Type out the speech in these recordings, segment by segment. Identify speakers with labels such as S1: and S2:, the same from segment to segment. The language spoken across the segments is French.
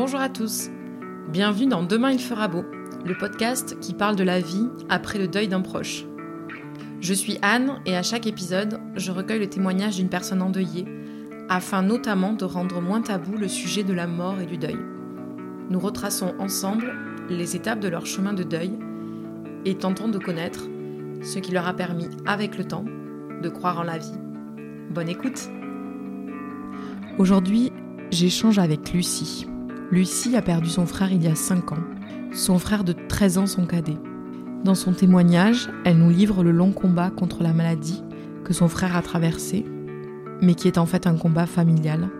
S1: Bonjour à tous. Bienvenue dans Demain il fera beau, le podcast qui parle de la vie après le deuil d'un proche. Je suis Anne et à chaque épisode, je recueille le témoignage d'une personne endeuillée afin notamment de rendre moins tabou le sujet de la mort et du deuil. Nous retraçons ensemble les étapes de leur chemin de deuil et tentons de connaître ce qui leur a permis, avec le temps, de croire en la vie. Bonne écoute Aujourd'hui, j'échange avec Lucie. Lucie a perdu son frère il y a 5 ans, son frère de 13 ans son cadet. Dans son témoignage, elle nous livre le long combat contre la maladie que son frère a traversé, mais qui est en fait un combat familial,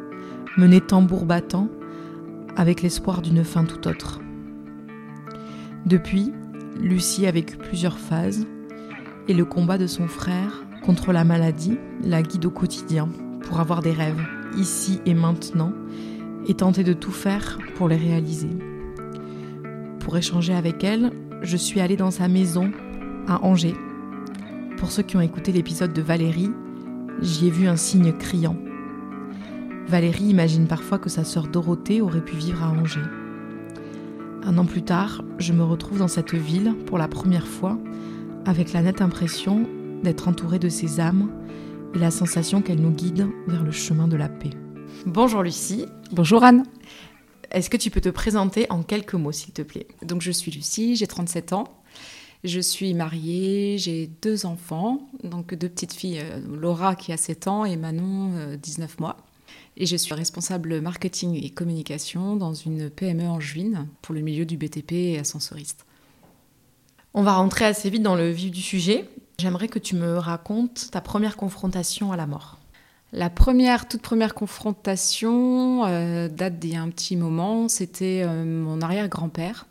S1: mené tambour battant, avec l'espoir d'une fin tout autre. Depuis, Lucie a vécu plusieurs phases, et le combat de son frère contre la maladie la guide au quotidien pour avoir des rêves, ici et maintenant, et tenter de tout faire pour les réaliser. Pour échanger avec elle, je suis allée dans sa maison à Angers. Pour ceux qui ont écouté l'épisode de Valérie, j'y ai vu un signe criant. Valérie imagine parfois que sa sœur Dorothée aurait pu vivre à Angers. Un an plus tard, je me retrouve dans cette ville pour la première fois avec la nette impression d'être entourée de ces âmes et la sensation qu'elles nous guident vers le chemin de la paix. Bonjour Lucie.
S2: Bonjour Anne.
S1: Est-ce que tu peux te présenter en quelques mots, s'il te plaît?
S2: Donc je suis Lucie, j'ai 37 ans. Je suis mariée, j'ai deux enfants, donc deux petites filles, euh, Laura qui a 7 ans et Manon 19 euh, mois. Et je suis responsable marketing et communication dans une PME en juin pour le milieu du BTP et ascensoriste.
S1: On va rentrer assez vite dans le vif du sujet. J'aimerais que tu me racontes ta première confrontation à la mort.
S2: La première, toute première confrontation euh, date d'il y a un petit moment. C'était euh, mon arrière-grand-père.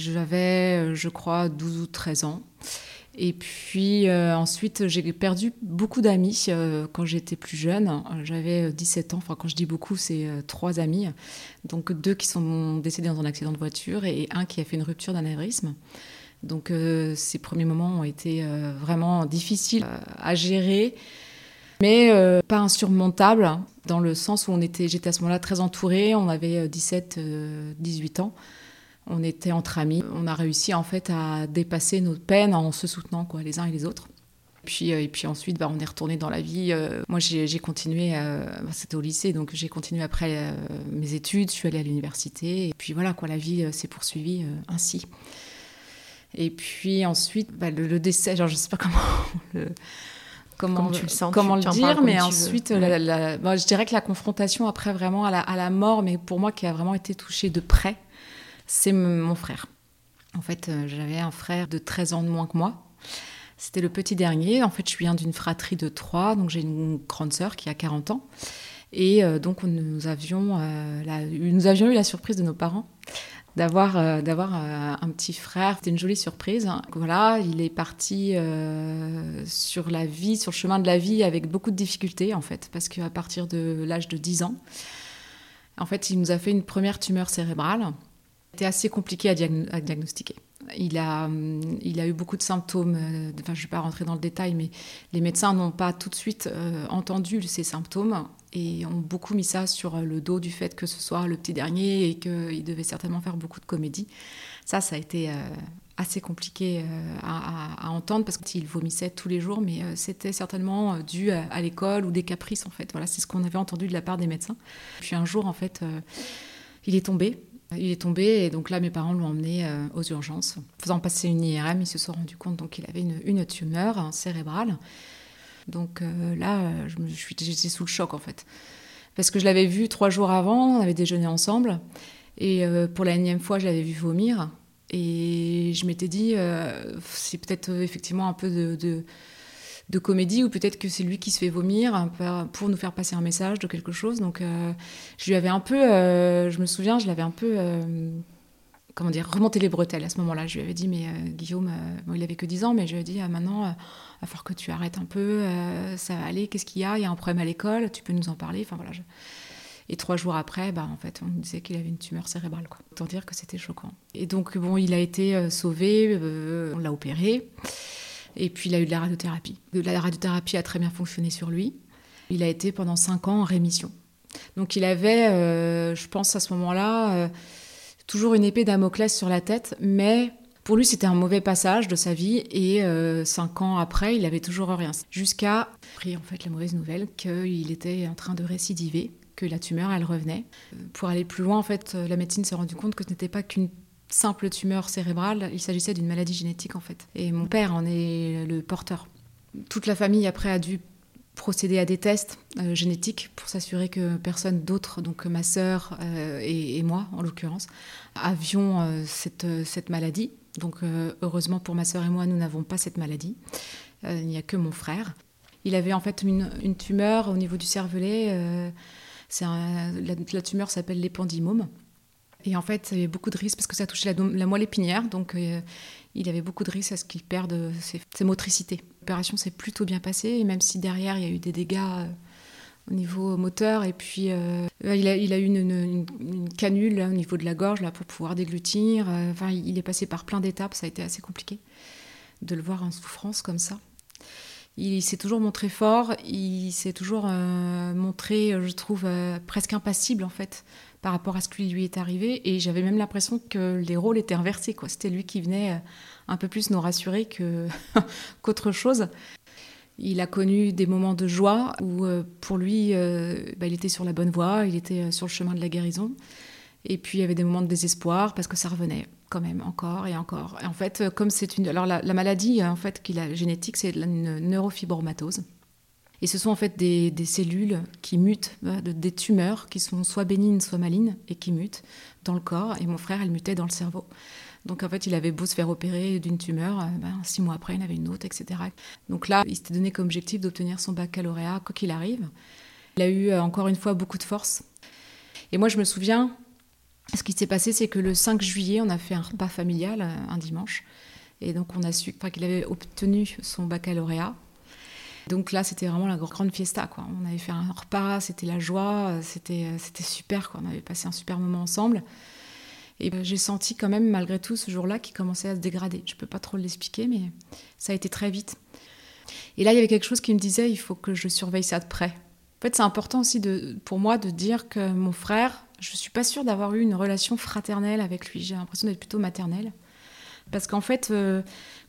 S2: J'avais, euh, je crois, 12 ou 13 ans. Et puis ensuite, j'ai perdu beaucoup d'amis quand j'étais plus jeune. J'avais 17 ans. Enfin, quand je dis beaucoup, c'est trois amis. Donc deux qui sont décédés dans un accident de voiture et un qui a fait une rupture d'anévrisme. Donc ces premiers moments ont été vraiment difficiles à gérer mais euh, pas insurmontable, dans le sens où on était, j'étais à ce moment-là très entourée, on avait 17, euh, 18 euh, ans, on était entre amis, on a réussi en fait à dépasser nos peines en se soutenant les uns et les autres. Puis, et puis ensuite, bah, on est retourné dans la vie. moi, j'ai continué, bah, c'était au lycée, donc j'ai continué après mes études, je suis allée à l'université, et puis voilà, quoi, la vie s'est poursuivie ainsi. Et puis ensuite, bah, le, décès, genre, je sais pas comment comment, tu le, sens, comment le dire, mais ensuite, je dirais que la confrontation après vraiment à la, mort, mais pour moi qui a vraiment été touchée de près, c'est mon frère. En fait, euh, j'avais un frère de 13 ans de moins que moi. C'était le petit dernier. En fait, je viens d'une fratrie de trois, donc j'ai une grande sœur qui a 40 ans. Et euh, donc, nous avions, euh, nous avions eu la surprise de nos parents d'avoir euh, d'avoir euh, un petit frère. C'était une jolie surprise. Voilà, il est parti euh, sur la vie, sur le chemin de la vie avec beaucoup de difficultés en fait, parce qu'à partir de l'âge de 10 ans, en fait, il nous a fait une première tumeur cérébrale. C'était assez compliqué à, diagnostiquer. Il a, il a eu beaucoup de symptômes. Enfin, je ne vais pas rentrer dans le détail, mais les médecins n'ont pas tout de suite entendu ces symptômes et ont beaucoup mis ça sur le dos du fait que ce soit le petit dernier et qu'il devait certainement faire beaucoup de comédie. Ça, ça a été euh, assez compliqué euh, à, entendre parce qu'il vomissait tous les jours, mais euh, c'était certainement dû à, l'école ou des caprices en fait. Voilà, c'est ce qu'on avait entendu de la part des médecins. Puis un jour, en fait, il est tombé. Il est tombé et donc là, mes parents l'ont emmené aux urgences. Faisant passer une IRM, ils se sont rendus compte qu'il avait une, une tumeur cérébrale. Donc euh, là, euh, je suis, j'étais sous le choc en fait. Parce que je l'avais vu trois jours avant, on avait déjeuné ensemble. Et euh, pour la énième fois, je l'avais vu vomir. Et je m'étais dit, c'est peut-être effectivement un peu de, comédie, ou peut-être que c'est lui qui se fait vomir pour nous faire passer un message de quelque chose. Donc je lui avais un peu, je me souviens, je l'avais un peu comment dire, remonter les bretelles à ce moment-là. Je lui avais dit, mais euh, Guillaume, euh, il avait que 10 ans, mais je lui ai dit, ah, maintenant, il va falloir que tu arrêtes un peu, euh, ça va aller, qu'est-ce qu'il y a? Il y a un problème à l'école, tu peux nous en parler? Enfin voilà. Et trois jours après, bah, en fait, on me disait qu'il avait une tumeur cérébrale. Quoi. Autant dire que c'était choquant. Et donc, bon, il a été sauvé, on l'a opéré. Et puis, il a eu de la radiothérapie. La radiothérapie a très bien fonctionné sur lui. Il a été pendant cinq ans en rémission. Donc il avait, je pense à ce moment-là, toujours une épée Damoclès sur la tête, mais pour lui, c'était un mauvais passage de sa vie et cinq ans après, il avait toujours rien. Jusqu'à pris en fait la mauvaise nouvelle qu'il était en train de récidiver, que la tumeur, elle revenait. Pour aller plus loin, en fait, la médecine s'est rendu compte que ce n'était pas qu'une simple tumeur cérébrale, il s'agissait d'une maladie génétique en fait. Et mon père en est le porteur. Toute la famille après a dû procéder à des tests euh, génétiques pour s'assurer que personne d'autre, donc ma sœur euh, et, moi en l'occurrence, avions euh, cette, cette, maladie. Donc heureusement pour ma sœur et moi, nous n'avons pas cette maladie. il n'y a que mon frère. Il avait en fait une, tumeur au niveau du cervelet. la, la, tumeur s'appelle l'épandymome. Et en fait, il y avait beaucoup de risques parce que ça touchait la, la moelle épinière, donc euh, il avait beaucoup de risques à ce qu'il perde ses, motricités. L'opération s'est plutôt bien passée, même si derrière il y a eu des dégâts euh, au niveau moteur, et puis euh, il, a, il, a, eu une, canule au niveau de la gorge là, pour pouvoir déglutir. enfin, il est passé par plein d'étapes, ça a été assez compliqué de le voir en souffrance comme ça. Il s'est toujours montré fort, il s'est toujours montré, je trouve, presque impassible en fait par rapport à ce qui lui est arrivé. Et j'avais même l'impression que les rôles étaient inversés. C'était lui qui venait euh, un peu plus nous rassurer qu'autre chose. Il a connu des moments de joie où, euh, pour lui, euh, bah, il était sur la bonne voie, il était sur le chemin de la guérison. Et puis, il y avait des moments de désespoir parce que ça revenait quand même encore et encore. En fait, comme c'est une... Alors, la, maladie, en fait, qu'il a génétique, c'est une neurofibromatose. Et ce sont en fait des, cellules qui mutent, euh, des tumeurs qui sont soit bénignes, soit malignes, et qui mutent dans le corps. Et mon frère, elle mutait dans le cerveau. Donc en fait, il avait beau se faire opérer d'une tumeur, euh, ben, six mois après, il en avait une autre, etc. Donc là, il s'était donné comme objectif d'obtenir son baccalauréat, quoi qu'il arrive. Il a eu euh, encore une fois beaucoup de force. Et moi, je me souviens, ce qui s'est passé, c'est que le 5 juillet, on a fait un repas familial, un dimanche. Et donc on a su qu'il avait obtenu son baccalauréat. Donc là, c'était vraiment la grande fiesta. On avait fait un repas, c'était la joie, c'était, c'était super. On avait passé un super moment ensemble. Et ben, j'ai senti quand même, malgré tout, ce jour-là, qu'il commençait à se dégrader. Je ne peux pas trop l'expliquer, mais ça a été très vite. Et là, il y avait quelque chose qui me disait, il faut que je surveille ça de près. En fait, c'est important aussi pour moi de dire que mon frère, je ne suis pas sûre d'avoir eu une relation fraternelle avec lui. J'ai l'impression d'être plutôt maternelle. Parce qu'en fait, euh,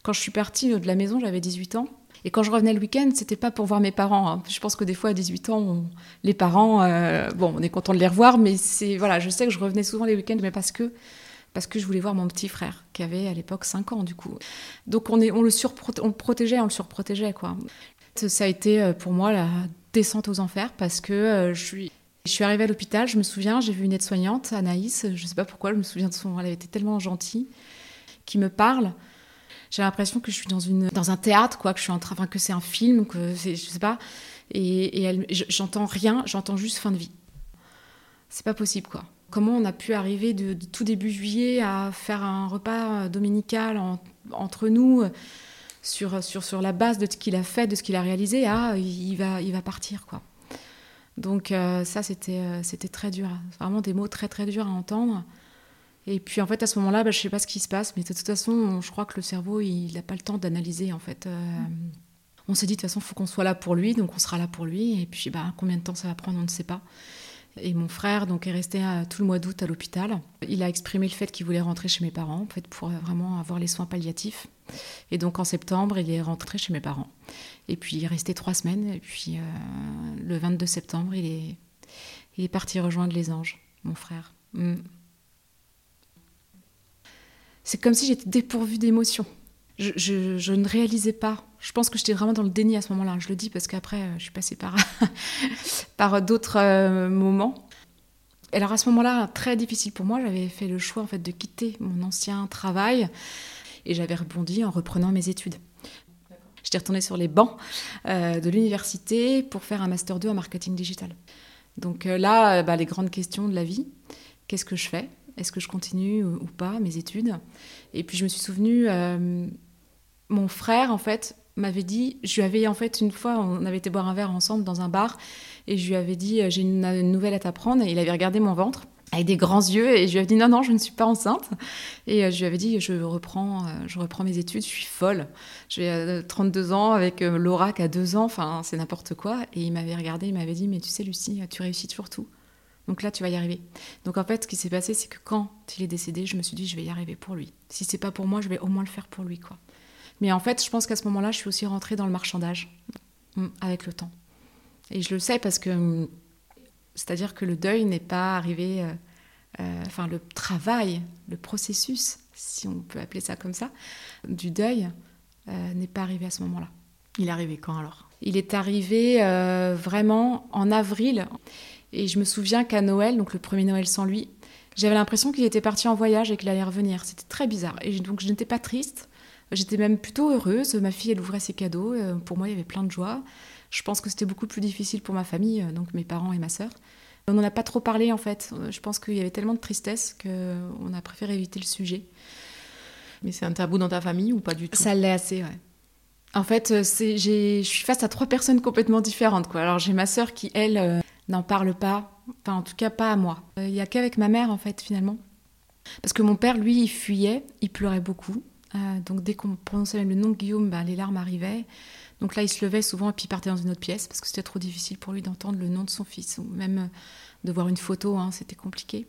S2: quand je suis partie de la maison, j'avais 18 ans. Et quand je revenais le week-end, c'était pas pour voir mes parents. Hein. Je pense que des fois, à 18 ans, les parents, euh, bon, on est content de les revoir, mais c'est voilà, je sais que je revenais souvent les week-ends, mais parce que parce que je voulais voir mon petit frère, qui avait à l'époque 5 ans du coup. Donc on, est, on, le, on protégeait, on le surprotégeait quoi. Ça a été euh, pour moi la descente aux enfers parce que euh, je suis je suis arrivée à l'hôpital, je me souviens, j'ai vu une aide-soignante, Anaïs, je ne sais pas pourquoi, je me souviens de son, elle avait été tellement gentille, qui me parle j'ai l'impression que je suis dans une dans un théâtre quoi que je suis en train que c'est un film que c'est je sais pas. Et, et j'entends rien j'entends juste fin de vie. C'est pas possible quoi. Comment on a pu arriver de, tout début juillet à faire un repas dominical entre nous sur, sur, sur la base de ce qu'il a fait de ce qu'il a réalisé à il va il va partir quoi. Donc euh, ça c'était euh, c'était très dur. Vraiment des mots très très durs à entendre et puis en fait, à ce moment-là, bah, je ne sais pas ce qui se passe, mais de toute façon, je crois que le cerveau, il n'a pas le temps d'analyser en fait. Euh, on s'est dit de toute façon, il faut qu'on soit là pour lui, donc on sera là pour lui. Et puis bah, combien de temps ça va prendre, on ne sait pas. Et mon frère donc est resté euh, tout le mois d'août à l'hôpital. Il a exprimé le fait qu'il voulait rentrer chez mes parents, en fait, pour vraiment avoir les soins palliatifs. Et donc en septembre, il est rentré chez mes parents. Et puis il est resté trois semaines. Et puis euh, le 22 septembre, il est, il est parti rejoindre les anges, mon frère. Mm c'est comme si j'étais dépourvue d'émotions. Je, ne réalisais pas. Je pense que j'étais vraiment dans le déni à ce moment-là. Je le dis parce qu'après, euh, je suis passée par, par d'autres euh, moments. Alors à ce moment-là, très difficile pour moi, j'avais fait le choix en fait de quitter mon ancien travail et j'avais rebondi en reprenant mes études. J'étais retournée sur les bancs euh, de l'université pour faire un master 2 en marketing digital. Donc là, bah, les grandes questions de la vie. Qu'est-ce que je fais? Est-ce que je continue ou pas mes études. Et puis je me suis souvenue, euh, mon frère en fait m'avait dit, je lui avais en fait une fois, on avait été boire un verre ensemble dans un bar et je lui avais dit euh, j'ai une, nouvelle à t'apprendre et il avait regardé mon ventre avec des grands yeux et je lui avais dit non non je ne suis pas enceinte. Et euh, je lui avais dit je reprends je reprends mes études je suis folle. J'ai 32 ans avec Laura qui a 2 ans enfin c'est n'importe quoi. Et il m'avait regardé il m'avait dit mais tu sais Lucie tu réussis toujours tout Donc là, tu vas y arriver. Donc en fait, ce qui s'est passé, c'est que quand il est décédé, je me suis dit, je vais y arriver pour lui. Si c'est pas pour moi, je vais au moins le faire pour lui, quoi. Mais en fait, je pense qu'à ce moment-là, je suis aussi rentrée dans le marchandage mm, avec le temps. Et je le sais parce que, mm, c'est-à-dire que le deuil n'est pas arrivé, euh, euh, enfin le travail, le processus, si on peut appeler ça comme ça, du deuil euh, n'est pas arrivé à ce moment-là.
S1: Il est arrivé quand alors?
S2: Il est arrivé vraiment en avril. Et je me souviens qu'à Noël, donc le premier Noël sans lui, j'avais l'impression qu'il était parti en voyage et qu'il allait revenir. C'était très bizarre. Et donc je n'étais pas triste. J'étais même plutôt heureuse. Ma fille, elle ouvrait ses cadeaux. Euh, pour moi, il y avait plein de joie. Je pense que c'était beaucoup plus difficile pour ma famille, euh, donc mes parents et ma sœur. On n'en a pas trop parlé en fait. Euh, je pense qu'il y avait tellement de tristesse qu'on a préféré éviter le sujet.
S1: Mais c'est un tabou dans ta famille ou pas du tout?
S2: Ça l'est assez, ouais. En fait, je suis face à trois personnes complètement différentes. Quoi. Alors j'ai ma sœur qui, elle, n'en parle pas. Enfin, en tout cas, pas à moi. Il n'y a qu'avec ma mère, en fait, finalement. Parce que mon père, lui, il fuyait, il pleurait beaucoup. Euh, donc dès qu'on prononçait le nom de Guillaume, bah, les larmes arrivaient. Donc là, il se levait souvent et puis partait dans une autre pièce parce que c'était trop difficile pour lui d'entendre le nom de son fils ou même euh, de voir une photo, hein, c'était compliqué.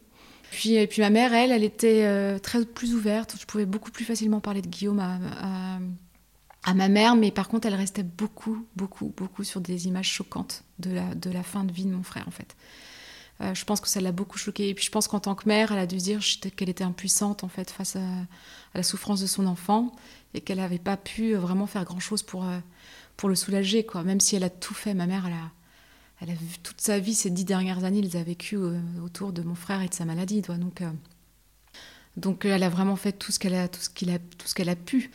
S2: Puis, et puis ma mère, elle, elle était euh, très plus ouverte. Je pouvais beaucoup plus facilement parler de Guillaume à, ma mère, mais par contre, elle restait beaucoup, beaucoup, beaucoup sur des images choquantes de la, de la fin de vie de mon frère, en fait. Euh, je pense que ça l'a beaucoup choquée. Et puis je pense qu'en tant que mère, elle a dû dire qu'elle était impuissante en fait face à, la souffrance de son enfant et qu'elle n'avait pas pu euh, vraiment faire grand chose pour, euh, pour le soulager. Quoi. Même si elle a tout fait, ma mère, elle a, elle a vu toute sa vie, ces dix dernières années, elle les a vécues autour de mon frère et de sa maladie. Donc, donc elle a vraiment fait tout ce qu'elle a, tout ce a, tout ce qu'elle a pu.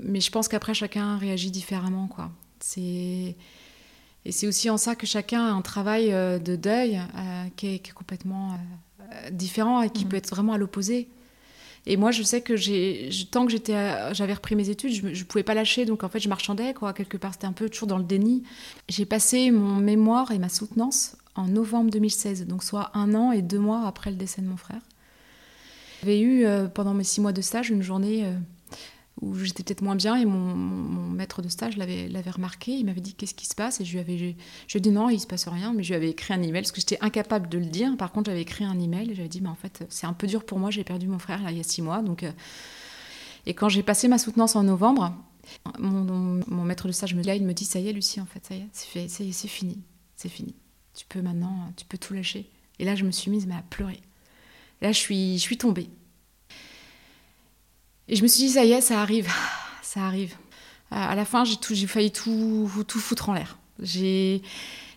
S2: Mais je pense qu'après chacun réagit différemment. Quoi. C'est et c'est aussi en ça que chacun a un travail euh, de deuil euh, qui, est, complètement euh, différent et qui mm. peut être vraiment à l'opposé. Et moi, je sais que j'ai, tant que j'étais, j'avais repris mes études, je ne pouvais pas lâcher. Donc en fait, je marchandais, quoi. Quelque part, c'était un peu toujours dans le déni. J'ai passé mon mémoire et ma soutenance en novembre 2016, donc soit un an et deux mois après le décès de mon frère. J'avais eu, pendant mes six mois de stage, une journée où j'étais peut-être moins bien et mon, maître de stage l'avait, remarqué. Il m'avait dit qu'est-ce qui se passe? Et je lui avais je, lui ai dit non, il se passe rien, mais je lui avais écrit un email parce que j'étais incapable de le dire. Par contre, j'avais écrit un email et j'avais dit mais en fait c'est un peu dur pour moi, j'ai perdu mon frère là, il y a six mois. Donc, euh, et quand j'ai passé ma soutenance en novembre, mon, maître de stage me dit, il me dit ça y est Lucie en fait, ça y est, c'est, fini, c'est fini. Tu peux maintenant, tu peux tout lâcher. Et là je me suis mise à pleurer. Et là je suis, je suis tombée. Et je me suis dit, ça y est, ça arrive, ça arrive. À la fin, j'ai failli tout, tout foutre en l'air. J'ai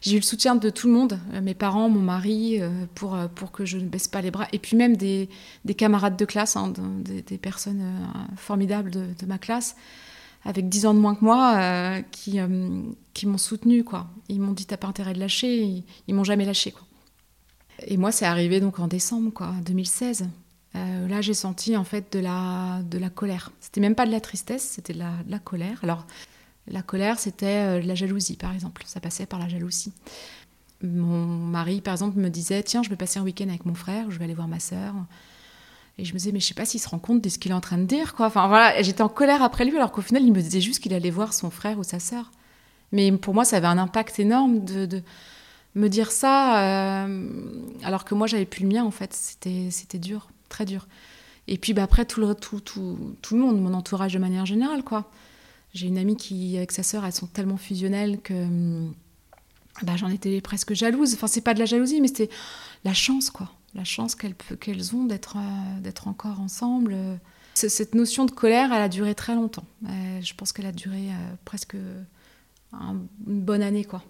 S2: eu le soutien de tout le monde, euh, mes parents, mon mari, euh, pour, euh, pour que je ne baisse pas les bras. Et puis même des, des camarades de classe, hein, des, personnes formidables de, ma classe, avec 10 ans de moins que moi, qui, qui m'ont soutenu. Quoi. Ils m'ont dit, t'as pas intérêt de lâcher. Ils, ils m'ont jamais lâché. Quoi. Et moi, c'est arrivé donc en décembre, quoi, 2016. Euh, là, j'ai senti en fait de la, de la colère. C'était même pas de la tristesse, c'était de la, colère. Alors, la colère, c'était euh, de la jalousie, par exemple. Ça passait par la jalousie. Mon mari, par exemple, me disait Tiens, je vais passer un week-end avec mon frère, je vais aller voir ma sœur. Et je me disais, mais je sais pas s'il se rend compte de ce qu'il est en train de dire, quoi. Enfin, voilà, j'étais en colère après lui, alors qu'au final, il me disait juste qu'il allait voir son frère ou sa sœur. Mais pour moi, ça avait un impact énorme de, me dire ça, euh, alors que moi, j'avais plus le mien, en fait. C'était dur très dur. Et puis bah, après, tout le, tout, tout, tout le monde, mon entourage de manière générale, quoi. J'ai une amie qui, avec sa sœur, elles sont tellement fusionnelles que bah, j'en étais presque jalouse. Enfin, c'est pas de la jalousie, mais c'était la chance, quoi. La chance qu'elles ont d'être euh, d'être encore ensemble. Cette notion de colère, elle a duré très longtemps. Euh, je pense qu'elle a duré euh, presque une bonne année, quoi.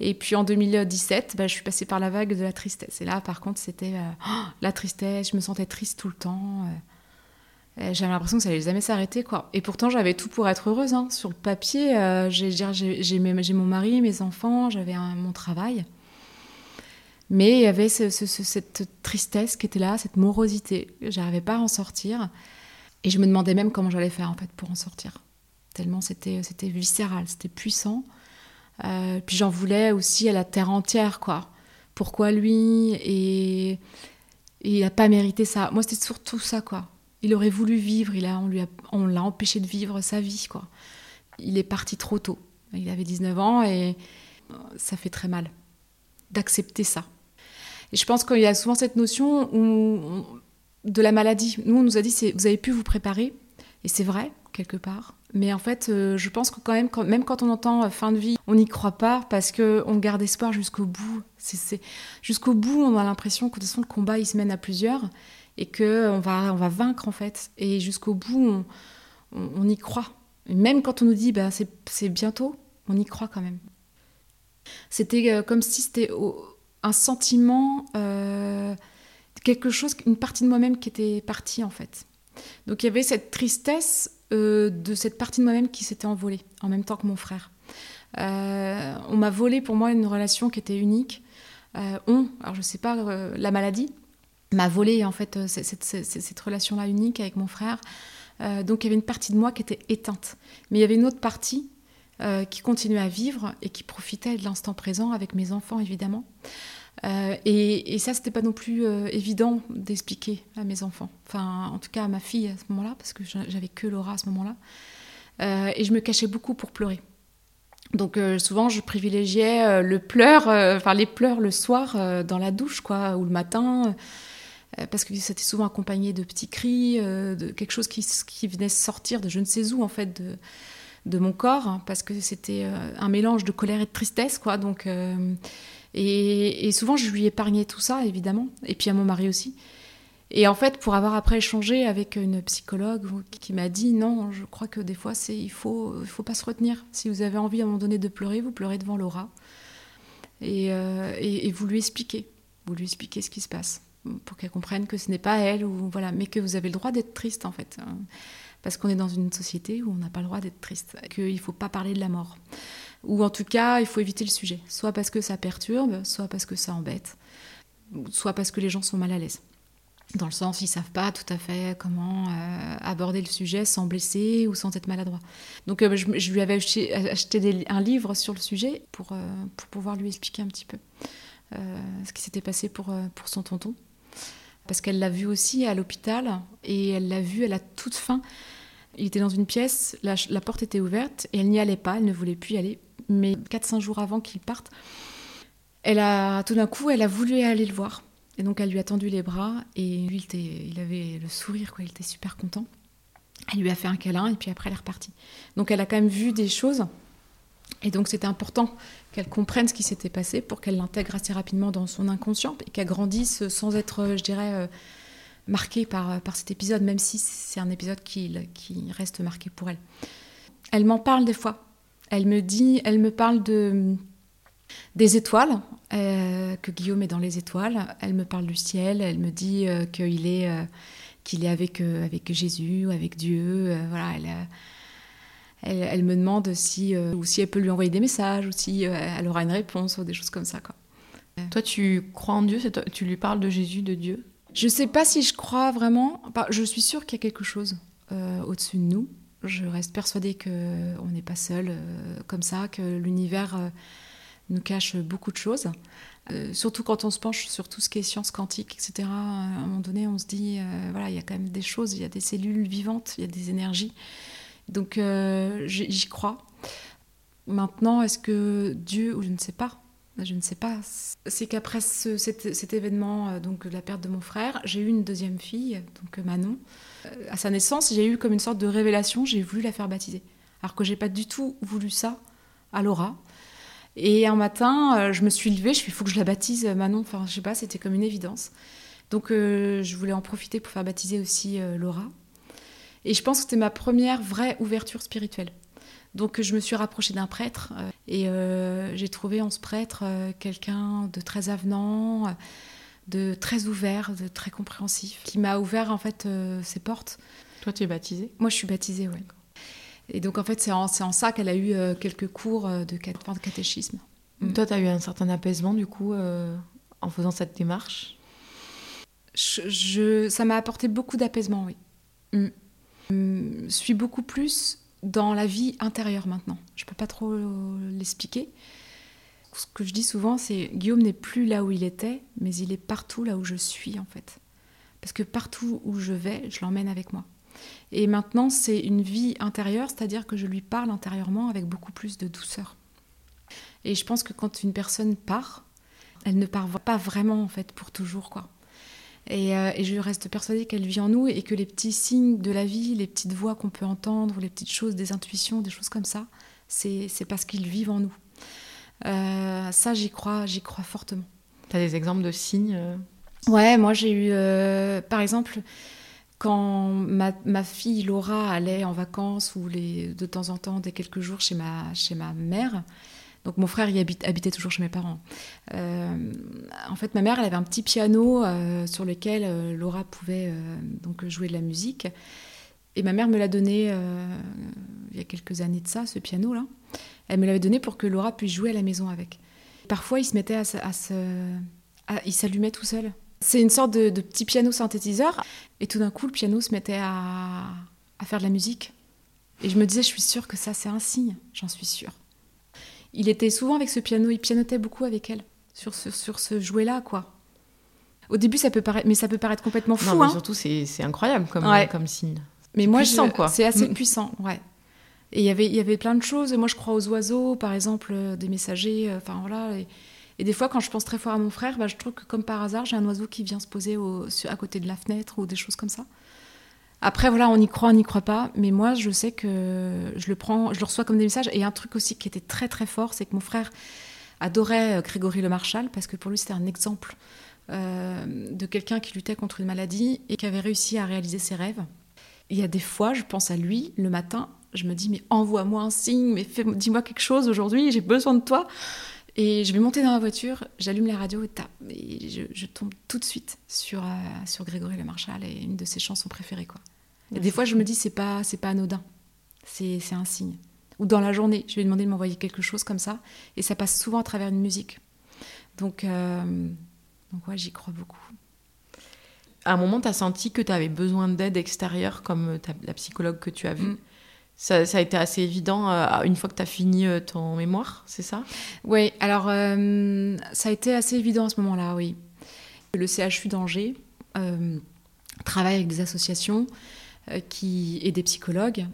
S2: Et puis en 2017, bah, je suis passée par la vague de la tristesse. Et là, par contre, c'était euh, oh, la tristesse. Je me sentais triste tout le temps. Euh, j'avais l'impression que ça allait jamais s'arrêter, quoi. Et pourtant, j'avais tout pour être heureuse. Hein. Sur le papier, euh, j'ai mon mari, mes enfants, j'avais mon travail. Mais il y avait cette tristesse qui était là, cette morosité. J'arrivais pas à en sortir. Et je me demandais même comment j'allais faire, en fait, pour en sortir. Tellement c'était viscéral, c'était puissant. Euh, puis j'en voulais aussi à la terre entière, quoi. Pourquoi lui Et, il n'a pas mérité ça. Moi, c'était surtout ça, quoi. Il aurait voulu vivre, il a, on, lui on l'a empêché de vivre sa vie, quoi. Il est parti trop tôt. Il avait 19 ans et ça fait très mal d'accepter ça. Et je pense qu'il y a souvent cette notion de la maladie. Nous, on nous a dit, vous avez pu vous préparer, et c'est vrai, quelque part. Mais en fait, euh, je pense que quand même, quand, même quand on entend euh, fin de vie, on n'y croit pas parce qu'on garde espoir jusqu'au bout. C'est, jusqu'au bout, on a l'impression que de toute façon, le combat, il se mène à plusieurs et qu'on va, on va vaincre, en fait. Et jusqu'au bout, on, y croit. même quand on nous dit, bah, c'est, bientôt, on y croit quand même. C'était euh, comme si c'était un sentiment, quelque chose, une partie de moi-même qui était partie, en fait. Donc il y avait cette tristesse euh, de cette partie de moi-même qui s'était envolée en même temps que mon frère. Euh, on m'a volé pour moi une relation qui était unique. Euh, on, alors je sais pas, la maladie m'a volé en fait cette, relation-là unique avec mon frère. donc il y avait une partie de moi qui était éteinte, mais il y avait une autre partie qui continuait à vivre et qui profitait de l'instant présent avec mes enfants évidemment. Euh, et, ça, c'était pas non plus euh, évident d'expliquer à mes enfants. Enfin, en tout cas à ma fille à ce moment-là, parce que j'avais que Laura à ce moment-là. Euh, et je me cachais beaucoup pour pleurer. Donc souvent, je privilégiais le pleur, enfin les pleurs le soir dans la douche, quoi, ou le matin, parce que c'était souvent accompagné de petits cris, de quelque chose qui, venait sortir de je ne sais où en fait de, de mon corps, hein, parce que c'était un mélange de colère et de tristesse, quoi. Donc et, souvent, je lui épargnais tout ça, évidemment, et puis à mon mari aussi. Et en fait, pour avoir après échangé avec une psychologue qui m'a dit non, je crois que des fois, c'est il faut il faut pas se retenir. Si vous avez envie à un moment donné de pleurer, vous pleurez devant Laura. Et, euh, et, vous lui expliquez, vous lui expliquez ce qui se passe pour qu'elle comprenne que ce n'est pas elle ou voilà, mais que vous avez le droit d'être triste en fait, hein. parce qu'on est dans une société où on n'a pas le droit d'être triste, qu'il faut pas parler de la mort. Ou en tout cas, il faut éviter le sujet. Soit parce que ça perturbe, soit parce que ça embête, soit parce que les gens sont mal à l'aise. Dans le sens, ils savent pas tout à fait comment euh, aborder le sujet sans blesser ou sans être maladroit. Donc, euh, je, lui avais acheté, un livre sur le sujet pour, euh, pour pouvoir lui expliquer un petit peu ce qui s'était passé pour, pour son tonton. Parce qu'elle l'a vu aussi à l'hôpital et elle l'a vu à la toute fin. Il était dans une pièce, la porte était ouverte et elle n'y allait pas, elle ne voulait plus y aller mais 4-5 jours avant qu'il parte, elle a tout d'un coup, elle a voulu aller le voir. Et donc elle lui a tendu les bras et lui, il, avait le sourire, quoi, il était super content. Elle lui a fait un câlin et puis après elle est repartie. Donc elle a quand même vu des choses. Et donc c'était important qu'elle comprenne ce qui s'était passé pour qu'elle l'intègre assez rapidement dans son inconscient et qu'elle grandisse sans être, je dirais, euh, marquée par, par cet épisode, même si c'est un épisode qui, qui reste marqué pour elle. Elle m'en parle des fois elle me dit, elle me parle de des étoiles, euh, que Guillaume est dans les étoiles. Elle me parle du ciel. Elle me dit euh, qu'il est euh, qu'il est avec avec Jésus ou avec Dieu. voilà, elle, elle, me demande si ou si elle peut lui envoyer des messages ou si elle aura une réponse ou des choses comme ça quoi.
S1: Toi, tu crois en Dieu Tu lui parles de Jésus, de Dieu?
S2: Je sais pas si je crois vraiment. Je suis sûre qu'il y a quelque chose au-dessus de nous je reste persuadée qu'on n'est pas seul euh, comme ça, que l'univers euh, nous cache beaucoup de choses. Euh, surtout quand on se penche sur tout ce qui est science quantique, etc. À un moment donné, on se dit, voilà, il y a quand même des choses, il y a des cellules vivantes, il y a des énergies. Donc j'y crois. Maintenant, est-ce que Dieu, ou je ne sais pas, je ne sais pas, c'est qu'après cet, événement, donc la perte de mon frère, j'ai eu une deuxième fille, donc Manon à sa naissance, j'ai eu comme une sorte de révélation, j'ai voulu la faire baptiser. Alors que j'ai pas du tout voulu ça à Laura. Et un matin, euh, je me suis levée, je suis, il faut que je la baptise, Manon. Enfin, je sais pas, c'était comme une évidence. Donc, euh, je voulais en profiter pour faire baptiser aussi euh, Laura. Et je pense que c'était ma première vraie ouverture spirituelle. Donc, je me suis rapprochée d'un prêtre et j'ai trouvé en ce prêtre quelqu'un de très avenant de très ouvert, de très compréhensif, qui m'a ouvert en fait euh, ses portes.
S1: Toi, tu es baptisée?
S2: Moi, je suis baptisée, oui. Et donc, en fait, c'est en, ça qu'elle a eu euh, quelques cours euh, de, de catéchisme.
S1: Mm. Toi, tu as eu un certain apaisement, du coup, en faisant cette démarche?
S2: Je, Ça m'a apporté beaucoup d'apaisement, oui. Mm. Mm, je suis beaucoup plus dans la vie intérieure maintenant. Je ne peux pas trop l'expliquer ce que je dis souvent, c'est Guillaume n'est plus là où il était, mais il est partout là où je suis en fait. Parce que partout où je vais, je l'emmène avec moi. Et maintenant, c'est une vie intérieure, c'est-à-dire que je lui parle intérieurement avec beaucoup plus de douceur. Et je pense que quand une personne part, Elle ne part pas vraiment en fait pour toujours quoi. Et, euh, et je reste persuadée qu'elle vit en nous et que les petits signes de la vie, les petites voix qu'on peut entendre, les petites choses, des intuitions, des choses comme ça, c'est parce qu'ils vivent en nous. Euh, ça, j'y crois, j'y crois fortement.
S1: Tu as des exemples de signes
S2: Ouais, moi j'ai eu, par exemple, quand ma, ma, fille Laura allait en vacances ou les, de temps en temps, dès quelques jours, chez ma, chez ma mère, donc mon frère y habitait toujours chez mes parents. Euh, en fait, ma mère, elle avait un petit piano euh, sur lequel euh, Laura pouvait donc jouer de la musique. Et ma mère me l'a donné il y a quelques années de ça, ce piano-là. Elle me l'avait donné pour que Laura puisse jouer à la maison avec. Parfois, il se mettait à, se, il s'allumait tout seul. C'est une sorte de, petit piano synthétiseur. Et tout d'un coup, le piano se mettait à, faire de la musique. Et je me disais, je suis sûre que ça, c'est un signe. J'en suis sûre. Il était souvent avec ce piano. Il pianotait beaucoup avec elle. Sur ce, sur ce jouet-là, quoi. Au début, ça peut paraître, mais ça peut paraître complètement fou. Non, mais
S1: hein. surtout, c'est incroyable comme, comme signe.
S2: Mais moi, C'est assez mm. puissant, ouais. Et y il y avait plein de choses. Moi, je crois aux oiseaux, par exemple, euh, des messagers. Euh, enfin, voilà. Et, et des fois, quand je pense très fort à mon frère, bah, je trouve que comme par hasard, j'ai un oiseau qui vient se poser au, à côté de la fenêtre ou des choses comme ça. Après, voilà, on y croit, on n'y croit pas. Mais moi, je sais que je le prends, je le reçois comme des messages. Et un truc aussi qui était très très fort, c'est que mon frère adorait euh, Grégory Le Marchal parce que pour lui, c'était un exemple euh, de quelqu'un qui luttait contre une maladie et qui avait réussi à réaliser ses rêves. Il y a des fois, je pense à lui le matin, je me dis mais envoie-moi un signe, mais dis-moi quelque chose aujourd'hui, j'ai besoin de toi. Et je vais monter dans la voiture, j'allume la radio et, je, tombe tout de suite sur, euh, sur Grégory Le Marchal et une de ses chansons préférées. Quoi. Et des fois, je me dis, c'est pas, c'est pas anodin, c'est, un signe. Ou dans la journée, je vais demander de m'envoyer quelque chose comme ça, et ça passe souvent à travers une musique. Donc, euh, donc ouais, j'y crois beaucoup.
S1: À un moment, tu as senti que tu avais besoin d'aide extérieure, comme la psychologue que tu as vue? Mm. Ça, a été assez évident euh, une fois que tu as fini euh, ton mémoire, c'est ça?
S2: Oui, alors euh, ça a été assez évident à ce moment-là, oui. Le CHU d'Angers travaille avec des associations qui, et des psychologues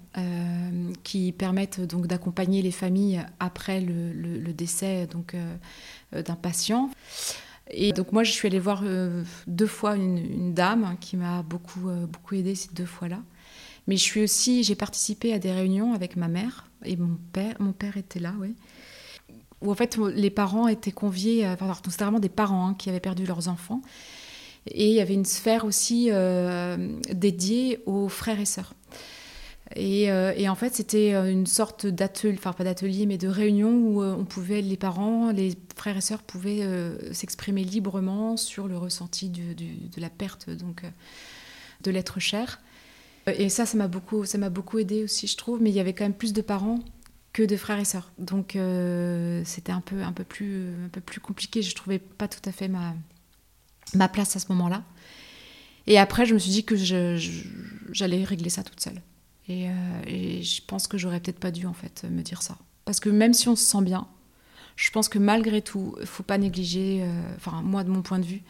S2: qui permettent donc d'accompagner les familles après le, décès donc d'un patient. Et donc moi, je suis allée voir deux fois une, une dame qui m'a beaucoup, beaucoup aidée ces deux fois-là. Mais je suis aussi, j'ai participé à des réunions avec ma mère et mon père. Mon père était là, oui. Où en fait les parents étaient conviés. Enfin, c'était vraiment des parents hein, qui avaient perdu leurs enfants. Et il y avait une sphère aussi euh, dédiée aux frères et sœurs. Et, euh, et, en fait, c'était une sorte d'atelier, enfin pas d'atelier, mais de réunion où euh, on pouvait, les parents, les frères et sœurs pouvaient s'exprimer librement sur le ressenti de la perte donc de l'être cher. Et ça, ça m'a beaucoup, ça m'a beaucoup aidé aussi, je trouve. Mais il y avait quand même plus de parents que de frères et sœurs. Donc euh, c'était un peu, un, peu plus, un peu plus compliqué. Je trouvais pas tout à fait ma, ma place à ce moment-là. Et après, je me suis dit que j'allais régler ça toute seule. Et, euh, et je pense que j'aurais peut-être pas dû en fait me dire ça. Parce que même si on se sent bien, je pense que malgré tout, faut pas négliger, euh, enfin moi de mon point de vue,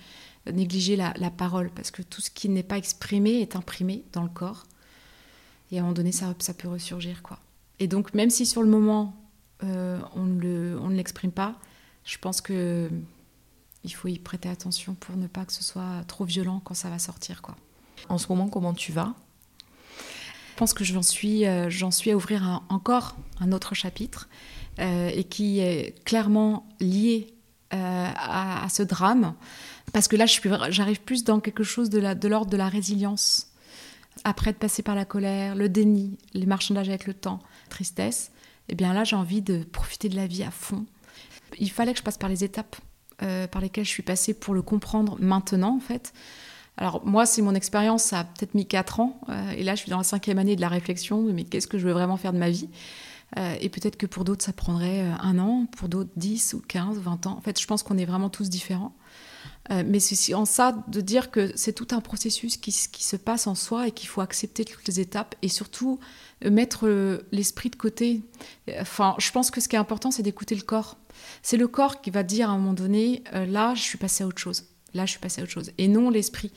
S2: négliger la, parole, parce que tout ce qui n'est pas exprimé est imprimé dans le corps. Et à un moment donné, ça, ça peut ressurgir. quoi. Et donc, même si sur le moment, euh, on, le, on ne l'exprime pas, je pense que il faut y prêter attention pour ne pas que ce soit trop violent quand ça va sortir. quoi.
S1: En ce moment, comment tu vas?
S2: Je pense que j'en suis, euh, j'en suis à ouvrir encore un autre chapitre euh, et qui est clairement lié à, à, ce drame. Parce que là, j'arrive plus dans quelque chose de l'ordre de, la résilience. Après de passer par la colère, le déni, les marchandages avec le temps, tristesse, eh bien là, j'ai envie de profiter de la vie à fond. Il fallait que je passe par les étapes euh, par lesquelles je suis passée pour le comprendre maintenant, en fait. Alors moi, c'est mon expérience, ça a peut-être mis 4 ans, euh, et là, je suis dans la cinquième année de la réflexion, mais qu'est-ce que je veux vraiment faire de ma vie? euh, Et peut-être que pour d'autres, ça prendrait un an, pour d'autres 10 ou 15 ou 20 ans. En fait, je pense qu'on est vraiment tous différents. Euh, mais c'est en ça de dire que c'est tout un processus qui, qui, se passe en soi et qu'il faut accepter toutes les étapes et surtout euh, mettre euh, l'esprit de côté. Enfin, je pense que ce qui est important, c'est d'écouter le corps. C'est le corps qui va dire à un moment donné, là, je suis passé à autre chose. Là, je suis passé à autre chose. Et non l'esprit.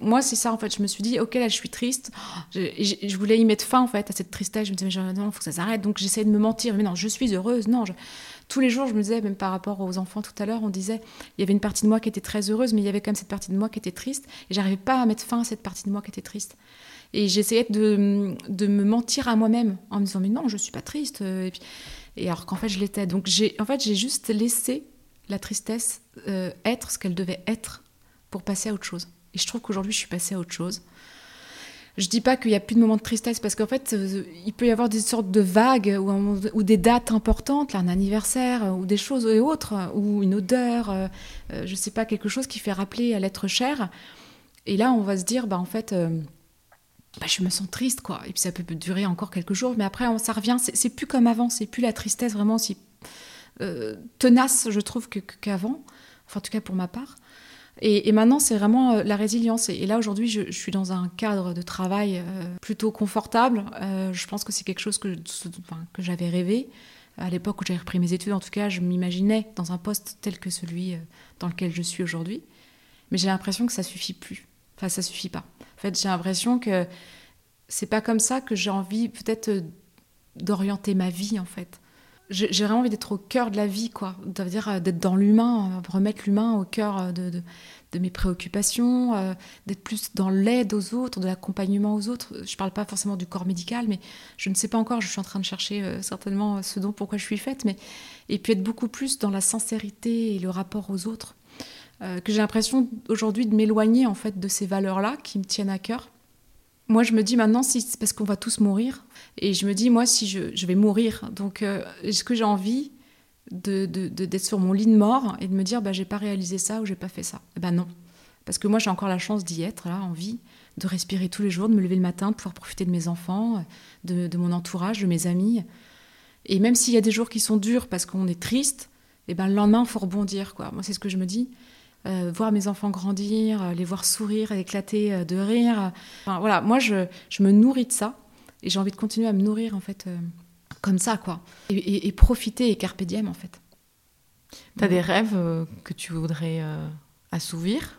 S2: Moi, c'est ça, en fait. Je me suis dit, ok, là, je suis triste. Je, voulais y mettre fin, en fait, à cette tristesse. Je me disais, mais non, il faut que ça s'arrête. Donc, j'essayais de me mentir. Mais non, je suis heureuse. Non, tous les jours, je me disais, même par rapport aux enfants tout à l'heure, on disait, il y avait une partie de moi qui était très heureuse, mais il y avait quand même cette partie de moi qui était triste. Et j'arrivais pas à mettre fin à cette partie de moi qui était triste. Et j'essayais de, me mentir à moi-même en me disant, mais non, je suis pas triste. Et, puis, et alors qu'en fait, je l'étais. Donc, en fait, j'ai juste laissé la tristesse euh, être ce qu'elle devait être pour passer à autre chose. Et je trouve qu'aujourd'hui, je suis passée à autre chose. Je dis pas qu'il n'y a plus de moments de tristesse parce qu'en fait, euh, il peut y avoir des sortes de vagues ou, des dates importantes, un anniversaire euh, ou des choses et autres, ou une odeur, euh, je sais pas, quelque chose qui fait rappeler à l'être cher. Et là, on va se dire, bah en fait, bah, je me sens triste, quoi. Et puis ça peut durer encore quelques jours, mais après, ça revient. C'est plus comme avant, c'est plus la tristesse vraiment aussi tenace, je trouve, qu'avant. enfin, en tout cas pour ma part. Et, maintenant, c'est vraiment euh, la résilience. Et, là, aujourd'hui, je, suis dans un cadre de travail euh, plutôt confortable. Euh, je pense que c'est quelque chose que, que j'avais rêvé. À l'époque où j'ai repris mes études, en tout cas, je m'imaginais dans un poste tel que celui dans lequel je suis aujourd'hui. Mais j'ai l'impression que ça suffit plus. Enfin, ça suffit pas. En fait, j'ai l'impression que c'est pas comme ça que j'ai envie, peut-être, d'orienter ma vie, en fait j'ai vraiment envie d'être au cœur de la vie, quoi. dire euh, d'être dans l'humain, euh, remettre l'humain au cœur euh, de, mes préoccupations, d'être plus dans l'aide aux autres, de l'accompagnement aux autres. Je parle pas forcément du corps médical, mais je ne sais pas encore. Je suis en train de chercher certainement ce dont pourquoi je suis faite, mais et puis être beaucoup plus dans la sincérité et le rapport aux autres. que j'ai l'impression aujourd'hui de m'éloigner en fait de ces valeurs-là qui me tiennent à cœur moi, je me dis maintenant, si c'est parce qu'on va tous mourir, et je me dis, moi, si je, vais mourir, donc euh, est-ce que j'ai envie d'être de, sur mon lit de mort et de me dire, bah, j'ai pas réalisé ça ou j'ai pas fait ça? Eh ben non. Parce que moi, j'ai encore la chance d'y être, là, en vie, de respirer tous les jours, de me lever le matin, de pouvoir profiter de mes enfants, de, mon entourage, de mes amis. Et même s'il y a des jours qui sont durs parce qu'on est triste, eh ben, le lendemain, il faut rebondir. Quoi. Moi, c'est ce que je me dis. Euh, voir mes enfants grandir, euh, les voir sourire, éclater de rire. voilà, moi je, je, me nourris de ça et j'ai envie de continuer à me nourrir en fait comme ça quoi. Et, profiter et carpe diem en fait.
S1: T'as des rêves que tu voudrais assouvir?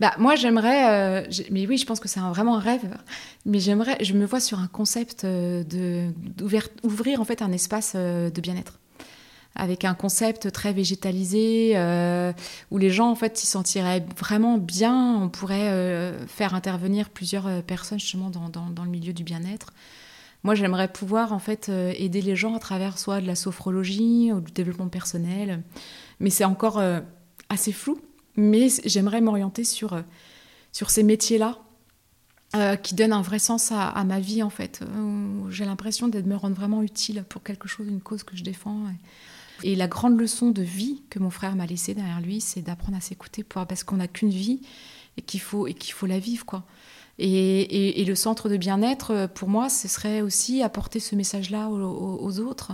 S2: Bah, moi, j'aimerais, mais oui, je pense que c'est vraiment un rêve, mais j'aimerais, je me vois sur un concept de, d'ouvrir en fait un espace de bien-être avec un concept très végétalisé, euh, où les gens en fait s'y sentiraient vraiment bien. On pourrait euh, faire intervenir plusieurs euh, personnes justement dans, dans, le milieu du bien-être. Moi, j'aimerais pouvoir en fait aider les gens à travers soit de la sophrologie ou du développement personnel, mais c'est encore assez flou. Mais j'aimerais m'orienter sur sur ces métiers-là qui donnent un vrai sens à, ma vie en fait. J'ai l'impression d'être me rendre vraiment utile pour quelque chose, une cause que je défends. La grande leçon de vie que mon frère m'a laissée derrière lui, c'est d'apprendre à s'écouter parce qu'on n'a qu'une vie et qu'il faut, et qu'il faut la vivre. quoi. Et, et, le centre de bien-être, pour moi, ce serait aussi apporter ce message-là aux, autres.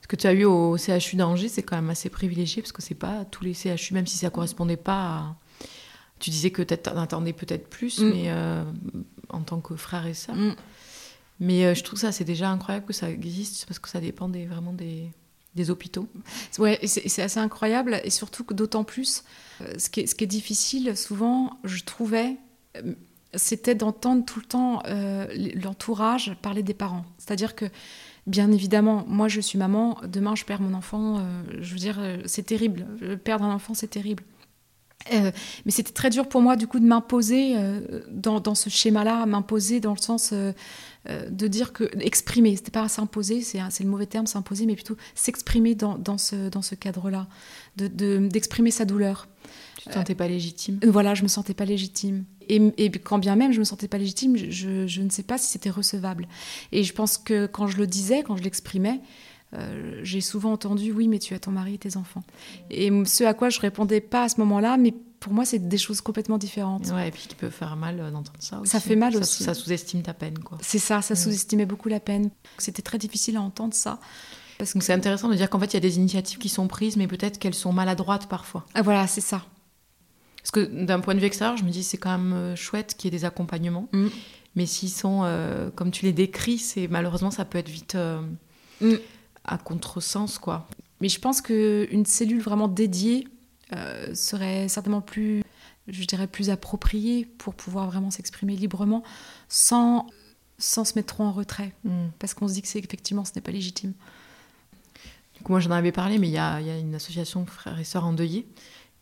S1: Ce que tu as eu au CHU d'Angers, c'est quand même assez privilégié parce que c'est pas tous les CHU, même si ça correspondait pas à... Tu disais que tu attendais peut-être plus, mm. mais euh, en tant que frère et sœur. Mm. Mais euh, je trouve ça, c'est déjà incroyable que ça existe parce que ça dépend vraiment des, des hôpitaux.
S2: Ouais, c'est assez incroyable et surtout que d'autant plus, euh, ce qui, est, ce qui est difficile souvent, je trouvais, euh, c'était d'entendre tout le temps euh, l'entourage parler des parents. C'est-à-dire que, bien évidemment, moi je suis maman, demain je perds mon enfant, je veux dire, c'est terrible. Perdre un enfant, c'est terrible. Mais c'était très dur pour moi du coup de m'imposer dans, dans, ce schéma-là, m'imposer dans le sens euh, de dire que exprimer, c'était pas s'imposer, c'est le mauvais terme, s'imposer, mais plutôt s'exprimer dans, dans, ce, dans ce cadre-là, d'exprimer de, sa douleur.
S1: Tu te sentais pas légitime?
S2: Euh, Voilà, je me sentais pas légitime. Et, et, quand bien même je me sentais pas légitime, je, je ne sais pas si c'était recevable. Et je pense que quand je le disais, quand je l'exprimais, euh, j'ai souvent entendu oui, mais tu as ton mari et tes enfants. Et ce à quoi je répondais pas à ce moment-là, mais pour moi, c'est des choses complètement différentes.
S1: Ouais, et puis qui peut faire mal euh, d'entendre ça aussi.
S2: Ça fait mal aussi.
S1: Ça sous-estime ta peine, quoi.
S2: C'est ça, ça sous-estimait beaucoup la peine. C'était très difficile à entendre ça.
S1: Parce que c'est intéressant de dire qu'en fait, il y a des initiatives qui sont prises, mais peut-être qu'elles sont maladroites parfois.
S2: Ah, voilà, c'est ça.
S1: Parce que d'un point de vue extérieur, je me dis c'est quand même euh, chouette qu'il y ait des accompagnements. Mm. Mais s'ils sont, euh, comme tu les décris, malheureusement ça peut être vite mm. À contresens, quoi.
S2: Mais je pense qu'une cellule vraiment dédiée euh, serait certainement plus, je dirais, plus approprié pour pouvoir vraiment s'exprimer librement sans, sans se mettre trop en retrait. Hmm. Parce qu'on se dit que c'est effectivement ce n'est pas légitime.
S1: Moi, j'en avais parlé, mais il y a, y a, une association frères et sœurs endeuillés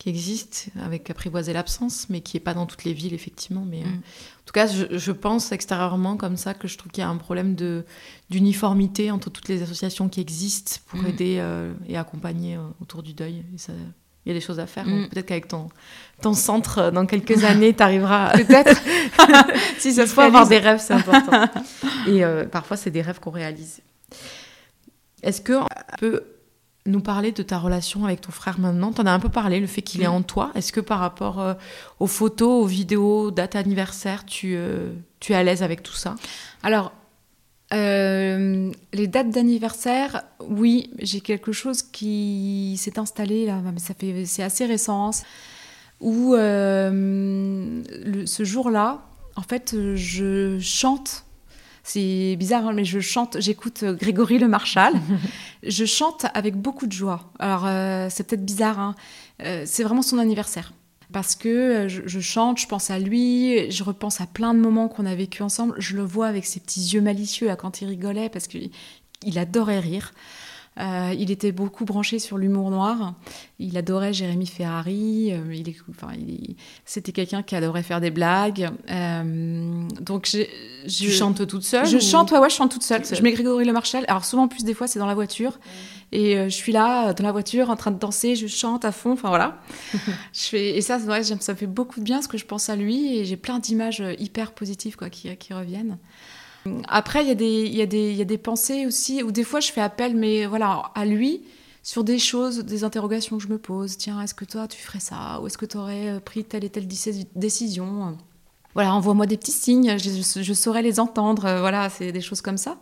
S1: qui existe avec apprivoiser l'absence, mais qui n'est pas dans toutes les villes, effectivement. Mais mm. en tout cas, je, je, pense extérieureement comme ça que je trouve qu'il y a un problème d'uniformité entre toutes les associations qui existent pour mm. aider euh, et accompagner euh, autour du deuil. Et ça, il y a des choses à faire. Mm. Peut-être qu'avec ton, ton centre, euh, dans quelques années, tu arriveras.
S2: Peut-être. si ça se
S1: fait avoir des rêves, c'est important. Et euh, parfois, c'est des rêves qu'on réalise. Est-ce que peut nous parler de ta relation avec ton frère maintenant? Tu en as un peu parlé, le fait qu'il est en toi. Est-ce que par rapport euh, aux photos, aux vidéos, date anniversaire, tu, tu es à l'aise avec tout ça?
S2: Alors, euh, les dates d'anniversaire, oui, j'ai quelque chose qui s'est installé là, mais ça fait, c'est assez récent, où euh, ce jour-là, en fait, je chante. C'est bizarre, hein, mais je chante, j'écoute Grégory Le Marchal. je chante avec beaucoup de joie. Alors, euh, c'est peut-être bizarre, hein, c'est vraiment son anniversaire parce que euh, je, chante, je pense à lui, je repense à plein de moments qu'on a vécu ensemble. Je le vois avec ses petits yeux malicieux quand il rigolait parce qu'il adorait rire. Euh, il était beaucoup branché sur l'humour noir. Il adorait Jérémy Ferrari. Euh, il, enfin, c'était quelqu'un qui adorait faire des blagues. donc, je,
S1: tu chantes toute seule
S2: Je chante, ouais, ouais, je chante toute seule. Je mets Grégory Le Marchal. Alors souvent, plus des fois, c'est dans la voiture. Et euh, je suis là, euh, dans la voiture, en train de danser, je chante à fond, enfin voilà. je fais, et ça, ouais, ça me fait beaucoup de bien parce que je pense à lui et j'ai plein d'images euh, hyper positives quoi, qui, qui reviennent. Après, il y, a des, y, y a des pensées aussi, où des fois je fais appel, mais voilà, à lui, sur des choses, des interrogations que je me pose. Tiens, est-ce que toi tu ferais ça? Ou est-ce que tu aurais pris telle et telle décision? Voilà, envoie-moi des petits signes, je, saurais les entendre. Voilà, c'est des choses comme ça.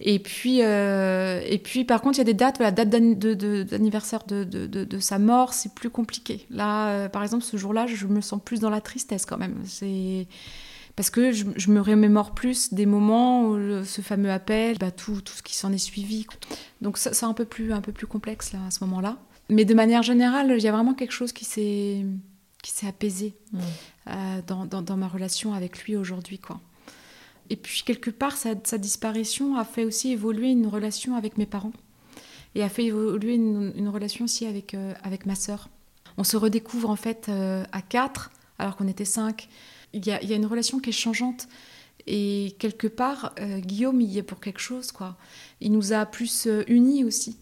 S2: Et puis, euh, et puis, par contre, il y a des dates, la date d'anniversaire de, de, sa mort, c'est plus compliqué. Là, euh, par exemple, ce jour-là, je me sens plus dans la tristesse quand même. C'est parce que je, me remémore plus des moments où ce fameux appel, bah, tout, tout ce qui s'en est suivi. Donc, c'est un peu plus, un peu plus complexe là, à ce moment-là. Mais de manière générale, il y a vraiment quelque chose qui s'est qui s'est apaisé mmh. euh, dans, dans, dans, ma relation avec lui aujourd'hui, quoi. Et puis, quelque part, sa, disparition a fait aussi évoluer une relation avec mes parents et a fait évoluer une, relation aussi avec, euh, avec ma sœur. On se redécouvre en fait euh, à quatre, alors qu'on était cinq. Il y, a, il y, a, une relation qui est changeante. Et quelque part, euh, Guillaume il y est pour quelque chose. quoi. Il nous a plus unis aussi.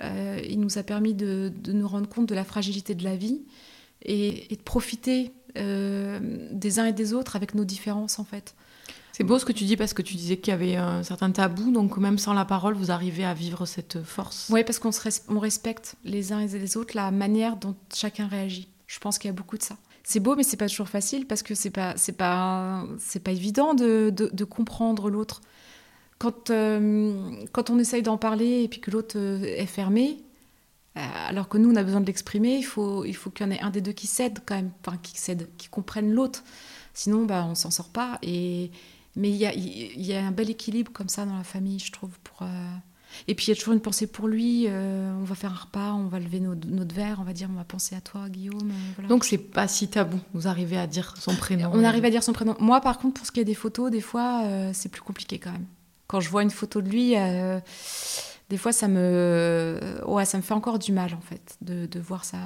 S2: il nous a permis de, de, nous rendre compte de la fragilité de la vie et, et de profiter des uns et des autres avec nos différences en fait.
S1: C'est beau ce que tu dis parce que tu disais qu'il y avait un certain tabou, donc même sans la parole, vous arrivez à vivre cette force.
S2: Oui, parce qu'on on respecte les uns et les autres la manière dont chacun réagit. Je pense qu'il y a beaucoup de ça. C'est beau, mais c'est pas toujours facile parce que c'est pas c'est pas c'est pas évident de, comprendre l'autre. Quand euh, quand on essaye d'en parler et puis que l'autre euh, est fermé, euh, alors que nous on a besoin de l'exprimer, il faut il faut qu'il y en ait un des deux qui cède quand même, qui cède, qui comprenne l'autre. Sinon, bah on s'en sort pas et mais il y a, y a, un bel équilibre comme ça dans la famille, je trouve. Pour, Et puis il y a toujours une pensée pour lui. Euh, on va faire un repas, on va lever notre, notre verre, on va dire on va penser à toi, Guillaume. Euh,
S1: voilà. Donc c'est pas si tabou. Vous arrivez à dire son prénom.
S2: On arrive à dire son prénom. Moi, par contre, pour ce qui est des photos, des fois, c'est plus compliqué quand même. Quand je vois une photo de lui, des fois, ça me, ouais, ça me fait encore du mal en fait de, de voir ça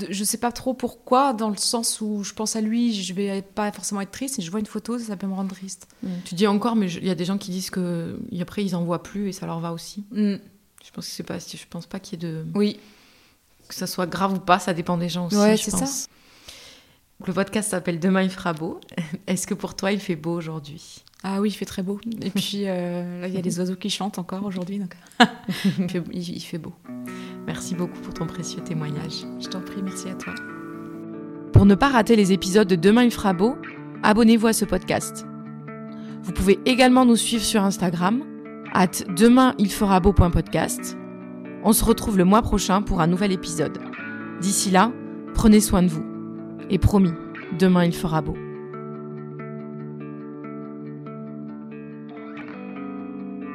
S2: je je sais pas trop pourquoi, dans le sens où je pense à lui, je vais pas forcément être triste, et je vois une photo, ça peut me rendre triste.
S1: Mm. Tu dis encore, mais il y a des gens qui disent que après ils en voient plus et ça leur va aussi. Mm. Je pense que c'est pas, je pense pas qu'il y ait de,
S2: oui,
S1: que ça soit grave ou pas, ça dépend des gens aussi.
S2: Ouais, c'est ça.
S1: Le podcast s'appelle Demain il fera beau. Est-ce que pour toi il fait beau aujourd'hui?
S2: Ah oui, il fait très beau. Et puis euh, là, il y a les oiseaux qui chantent encore aujourd'hui, donc
S1: il, fait, il fait beau. Merci beaucoup pour ton précieux témoignage.
S2: Je t'en prie, merci à toi.
S1: Pour ne pas rater les épisodes de Demain il fera beau, abonnez-vous à ce podcast. Vous pouvez également nous suivre sur Instagram, at demainilferabeau.podcast. On se retrouve le mois prochain pour un nouvel épisode. D'ici là, prenez soin de vous. Et promis, demain il fera beau.